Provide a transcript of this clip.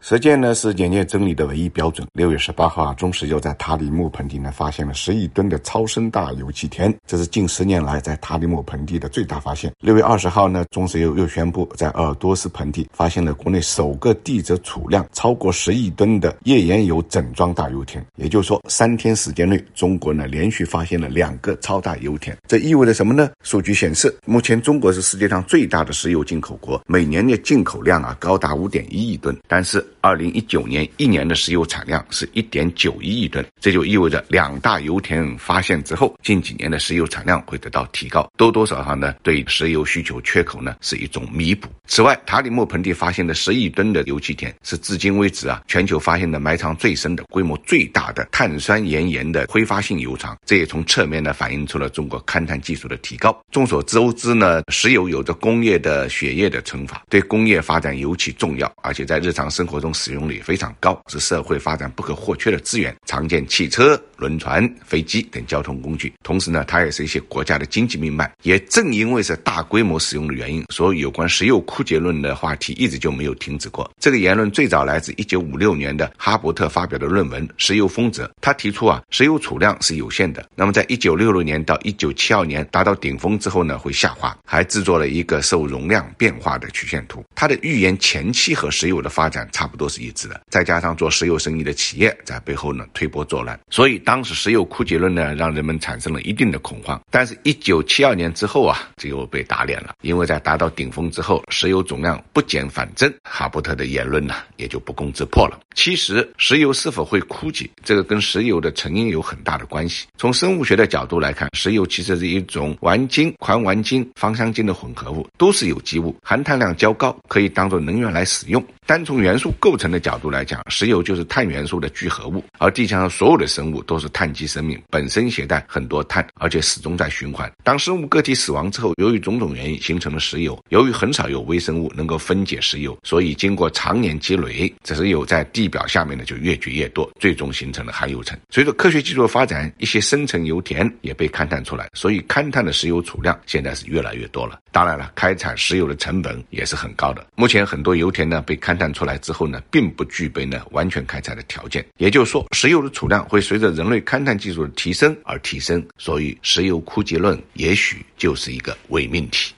实践呢是检验真理的唯一标准。六月十八号啊，中石油在塔里木盆地呢发现了十亿吨的超声大油气田，这是近十年来在塔里木盆地的最大发现。六月二十号呢，中石油又宣布在鄂尔多斯盆地发现了国内首个地质储量超过十亿吨的页岩油整装大油田。也就是说，三天时间内，中国呢连续发现了两个超大油田。这意味着什么呢？数据显示，目前中国是世界上最大的石油进口国，每年的进口量啊高达五点一亿吨，但是。二零一九年一年的石油产量是一点九一亿吨，这就意味着两大油田发现之后，近几年的石油产量会得到提高，多多少少呢对石油需求缺口呢是一种弥补。此外，塔里木盆地发现的十亿吨的油气田是至今为止啊全球发现的埋藏最深的、规模最大的碳酸盐盐的挥发性油藏，这也从侧面呢反映出了中国勘探技术的提高。众所周知呢，石油有着工业的血液的称法，对工业发展尤其重要，而且在日常生活这种。使用率非常高，是社会发展不可或缺的资源，常见汽车、轮船、飞机等交通工具。同时呢，它也是一些国家的经济命脉。也正因为是大规模使用的原因，所以有关石油枯竭论的话题一直就没有停止过。这个言论最早来自1956年的哈伯特发表的论文《石油丰泽》，他提出啊，石油储量是有限的。那么在1966年到1972年达到顶峰之后呢，会下滑。还制作了一个受容量变化的曲线图。他的预言前期和石油的发展差不多。是一致的，再加上做石油生意的企业在背后呢推波助澜，所以当时石油枯竭论呢让人们产生了一定的恐慌。但是，一九七二年之后啊，这又被打脸了，因为在达到顶峰之后，石油总量不减反增，哈伯特的言论呢也就不攻自破了。其实，石油是否会枯竭，这个跟石油的成因有很大的关系。从生物学的角度来看，石油其实是一种烷烃、环烷烃、芳香烃的混合物，都是有机物，含碳量较高，可以当做能源来使用。单从元素构成的角度来讲，石油就是碳元素的聚合物，而地球上所有的生物都是碳基生命，本身携带很多碳，而且始终在循环。当生物个体死亡之后，由于种种原因形成了石油。由于很少有微生物能够分解石油，所以经过常年积累，这石油在地表下面呢就越聚越多，最终形成了含油层。随着科学技术的发展，一些深层油田也被勘探出来，所以勘探的石油储量现在是越来越多了。当然了，开采石油的成本也是很高的。目前很多油田呢被勘探出来之后呢，并不具备呢完全开采的条件。也就是说，石油的储量会随着人类勘探技术的提升而提升。所以，石油枯竭论也许就是一个伪命题。